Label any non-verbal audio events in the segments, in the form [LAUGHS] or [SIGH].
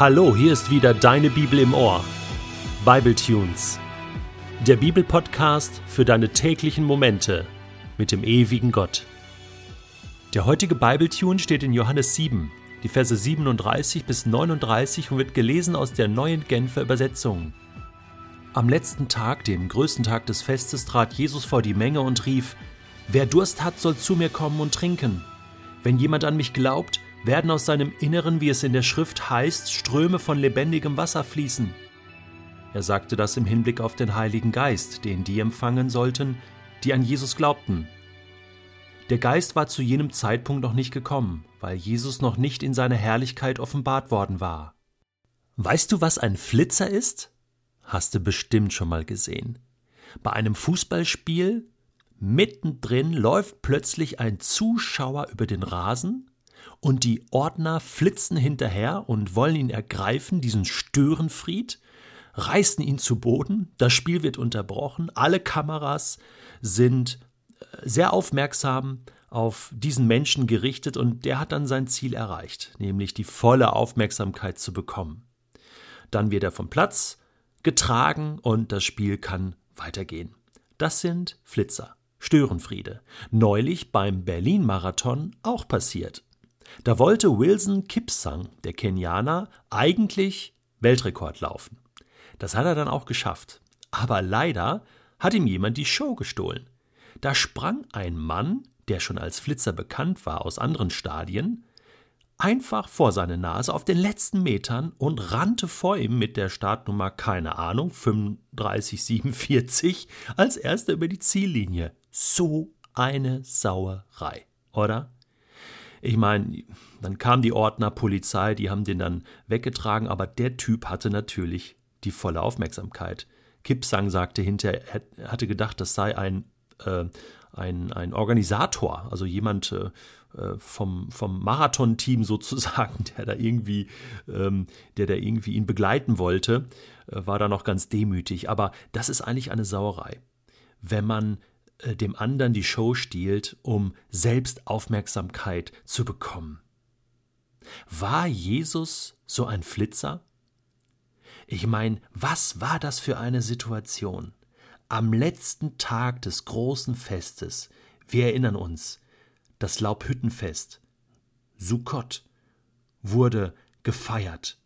Hallo, hier ist wieder deine Bibel im Ohr. Bible Tunes. Der Bibelpodcast für deine täglichen Momente mit dem ewigen Gott. Der heutige Bibletune steht in Johannes 7, die Verse 37 bis 39 und wird gelesen aus der neuen Genfer Übersetzung. Am letzten Tag, dem größten Tag des Festes, trat Jesus vor die Menge und rief: Wer Durst hat, soll zu mir kommen und trinken. Wenn jemand an mich glaubt, werden aus seinem Inneren, wie es in der Schrift heißt, Ströme von lebendigem Wasser fließen. Er sagte das im Hinblick auf den Heiligen Geist, den die empfangen sollten, die an Jesus glaubten. Der Geist war zu jenem Zeitpunkt noch nicht gekommen, weil Jesus noch nicht in seiner Herrlichkeit offenbart worden war. Weißt du, was ein Flitzer ist? Hast du bestimmt schon mal gesehen. Bei einem Fußballspiel mittendrin läuft plötzlich ein Zuschauer über den Rasen und die Ordner flitzen hinterher und wollen ihn ergreifen, diesen Störenfried, reißen ihn zu Boden, das Spiel wird unterbrochen, alle Kameras sind äh, sehr aufmerksam auf diesen Menschen gerichtet und der hat dann sein Ziel erreicht, nämlich die volle Aufmerksamkeit zu bekommen. Dann wird er vom Platz getragen und das Spiel kann weitergehen. Das sind Flitzer, Störenfriede. Neulich beim Berlin-Marathon auch passiert. Da wollte Wilson Kipsang, der Kenianer, eigentlich Weltrekord laufen. Das hat er dann auch geschafft. Aber leider hat ihm jemand die Show gestohlen. Da sprang ein Mann, der schon als Flitzer bekannt war aus anderen Stadien, einfach vor seine Nase auf den letzten Metern und rannte vor ihm mit der Startnummer, keine Ahnung, 3547 als erster über die Ziellinie. So eine Sauerei, oder? Ich meine, dann kam die Ordner, Polizei, die haben den dann weggetragen, aber der Typ hatte natürlich die volle Aufmerksamkeit. Kipsang sagte hinterher, er hatte gedacht, das sei ein, äh, ein, ein Organisator, also jemand äh vom, vom Marathon-Team [LAUGHS] sozusagen, der da irgendwie, ähm, der da irgendwie ihn begleiten wollte, äh, war da noch ganz demütig. Aber das ist eigentlich eine Sauerei. Wenn man äh, dem anderen die Show stiehlt, um selbst Aufmerksamkeit zu bekommen. War Jesus so ein Flitzer? Ich meine, was war das für eine Situation? Am letzten Tag des großen Festes, wir erinnern uns, das Laubhüttenfest, Sukkot, wurde gefeiert.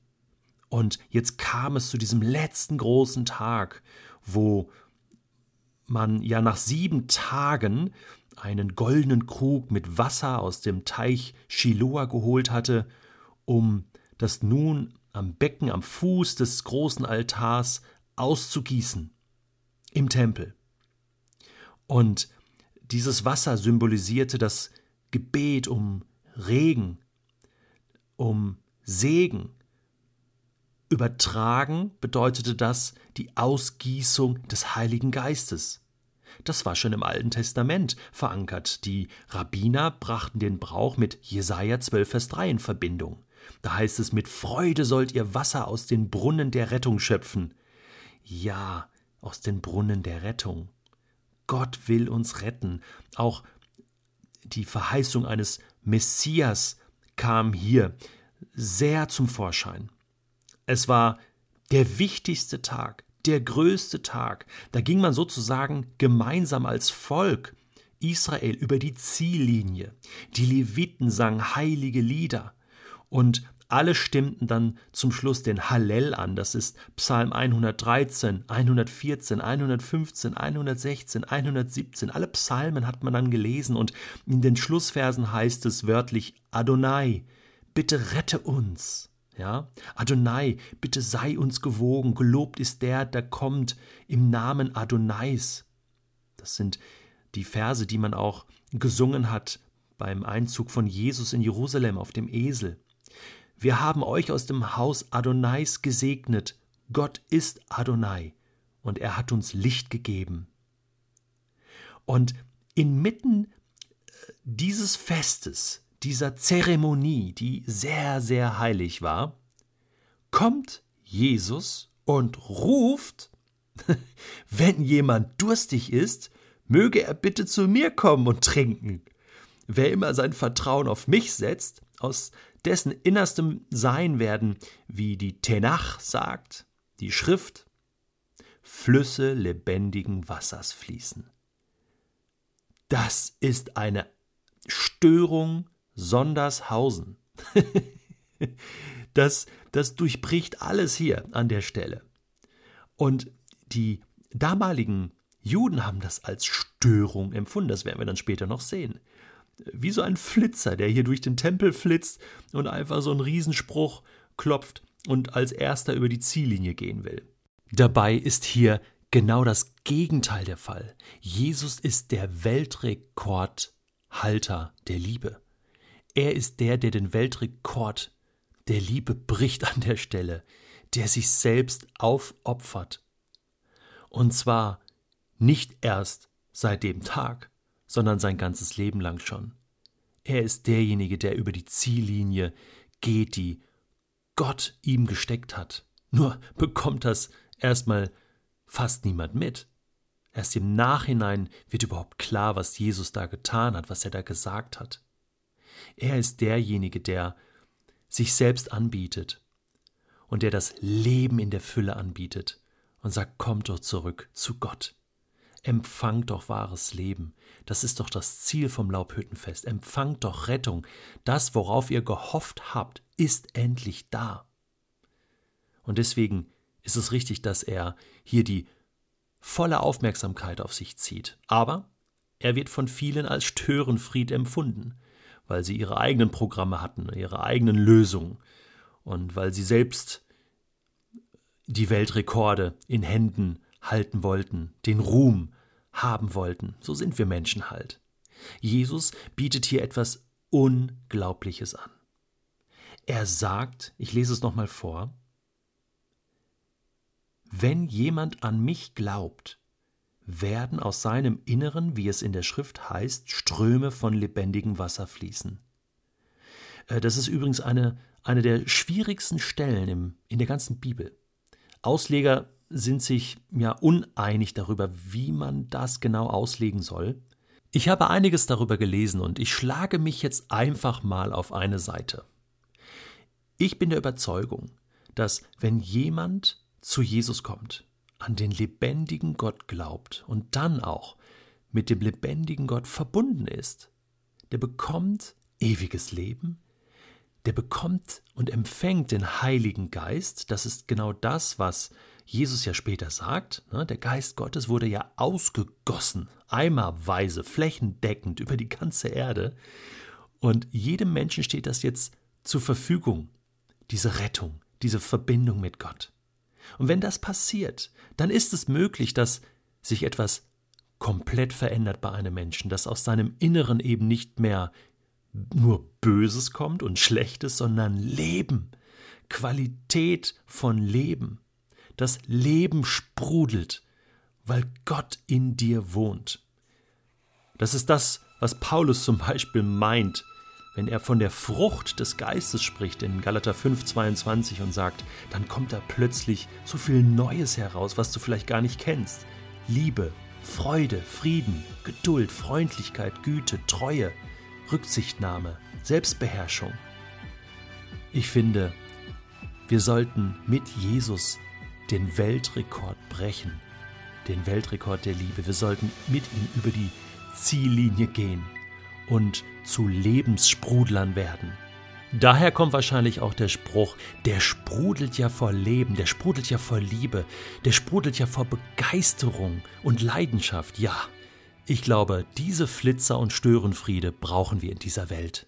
Und jetzt kam es zu diesem letzten großen Tag, wo man ja nach sieben Tagen einen goldenen Krug mit Wasser aus dem Teich Shiloah geholt hatte, um das nun am Becken am Fuß des großen Altars auszugießen im Tempel. Und dieses Wasser symbolisierte das Gebet um Regen, um Segen, Übertragen bedeutete das die Ausgießung des Heiligen Geistes. Das war schon im Alten Testament verankert. Die Rabbiner brachten den Brauch mit Jesaja 12, Vers 3 in Verbindung. Da heißt es: Mit Freude sollt ihr Wasser aus den Brunnen der Rettung schöpfen. Ja, aus den Brunnen der Rettung. Gott will uns retten. Auch die Verheißung eines Messias kam hier sehr zum Vorschein. Es war der wichtigste Tag, der größte Tag. Da ging man sozusagen gemeinsam als Volk Israel über die Ziellinie. Die Leviten sangen heilige Lieder und alle stimmten dann zum Schluss den Hallel an. Das ist Psalm 113, 114, 115, 116, 117. Alle Psalmen hat man dann gelesen und in den Schlussversen heißt es wörtlich Adonai, bitte rette uns. Ja, Adonai, bitte sei uns gewogen, gelobt ist der, der kommt im Namen Adonais. Das sind die Verse, die man auch gesungen hat beim Einzug von Jesus in Jerusalem auf dem Esel. Wir haben euch aus dem Haus Adonais gesegnet. Gott ist Adonai und er hat uns Licht gegeben. Und inmitten äh, dieses Festes dieser Zeremonie, die sehr, sehr heilig war, kommt Jesus und ruft, [LAUGHS] wenn jemand durstig ist, möge er bitte zu mir kommen und trinken. wer immer sein Vertrauen auf mich setzt, aus dessen innerstem Sein werden, wie die Tenach sagt, die Schrift, Flüsse lebendigen Wassers fließen. Das ist eine Störung Sondershausen. [LAUGHS] das, das durchbricht alles hier an der Stelle. Und die damaligen Juden haben das als Störung empfunden, das werden wir dann später noch sehen. Wie so ein Flitzer, der hier durch den Tempel flitzt und einfach so einen Riesenspruch klopft und als erster über die Ziellinie gehen will. Dabei ist hier genau das Gegenteil der Fall. Jesus ist der Weltrekordhalter der Liebe. Er ist der, der den Weltrekord der Liebe bricht an der Stelle, der sich selbst aufopfert. Und zwar nicht erst seit dem Tag, sondern sein ganzes Leben lang schon. Er ist derjenige, der über die Ziellinie geht, die Gott ihm gesteckt hat. Nur bekommt das erstmal fast niemand mit. Erst im Nachhinein wird überhaupt klar, was Jesus da getan hat, was er da gesagt hat. Er ist derjenige, der sich selbst anbietet und der das Leben in der Fülle anbietet und sagt, kommt doch zurück zu Gott. Empfangt doch wahres Leben. Das ist doch das Ziel vom Laubhüttenfest. Empfangt doch Rettung. Das, worauf ihr gehofft habt, ist endlich da. Und deswegen ist es richtig, dass er hier die volle Aufmerksamkeit auf sich zieht. Aber er wird von vielen als Störenfried empfunden weil sie ihre eigenen Programme hatten, ihre eigenen Lösungen und weil sie selbst die Weltrekorde in Händen halten wollten, den Ruhm haben wollten. So sind wir Menschen halt. Jesus bietet hier etwas Unglaubliches an. Er sagt, ich lese es nochmal vor, wenn jemand an mich glaubt, werden aus seinem Inneren, wie es in der Schrift heißt, Ströme von lebendigem Wasser fließen. Äh, das ist übrigens eine, eine der schwierigsten Stellen im, in der ganzen Bibel. Ausleger sind sich ja uneinig darüber, wie man das genau auslegen soll. Ich habe einiges darüber gelesen und ich schlage mich jetzt einfach mal auf eine Seite. Ich bin der Überzeugung, dass wenn jemand zu Jesus kommt, an den lebendigen Gott glaubt und dann auch mit dem lebendigen Gott verbunden ist, der bekommt ewiges Leben, der bekommt und empfängt den Heiligen Geist. Das ist genau das, was Jesus ja später sagt. Ne? Der Geist Gottes wurde ja ausgegossen, eimerweise, flächendeckend über die ganze Erde. Und jedem Menschen steht das jetzt zur Verfügung, diese Rettung, diese Verbindung mit Gott. Und wenn das passiert, dann ist es möglich, dass sich etwas komplett verändert bei einem Menschen, dass aus seinem Inneren eben nicht mehr nur Böses kommt und Schlechtes, sondern Leben, Qualität von Leben. Das Leben sprudelt, weil Gott in dir wohnt. Das ist das, was Paulus zum Beispiel meint, wenn er von der Frucht des Geistes spricht in Galater 5,22 und sagt, dann kommt da plötzlich so viel Neues heraus, was du vielleicht gar nicht kennst. Liebe, Freude, Frieden, Geduld, Freundlichkeit, Güte, Treue, Rücksichtnahme, Selbstbeherrschung. Ich finde, wir sollten mit Jesus den Weltrekord brechen, den Weltrekord der Liebe. Wir sollten mit ihm über die Ziellinie gehen und zu Lebenssprudlern werden. Daher kommt wahrscheinlich auch der Spruch, der sprudelt ja vor Leben, der sprudelt ja vor Liebe, der sprudelt ja vor Begeisterung und Leidenschaft. Ja, ich glaube, diese Flitzer und Störenfriede brauchen wir in dieser Welt.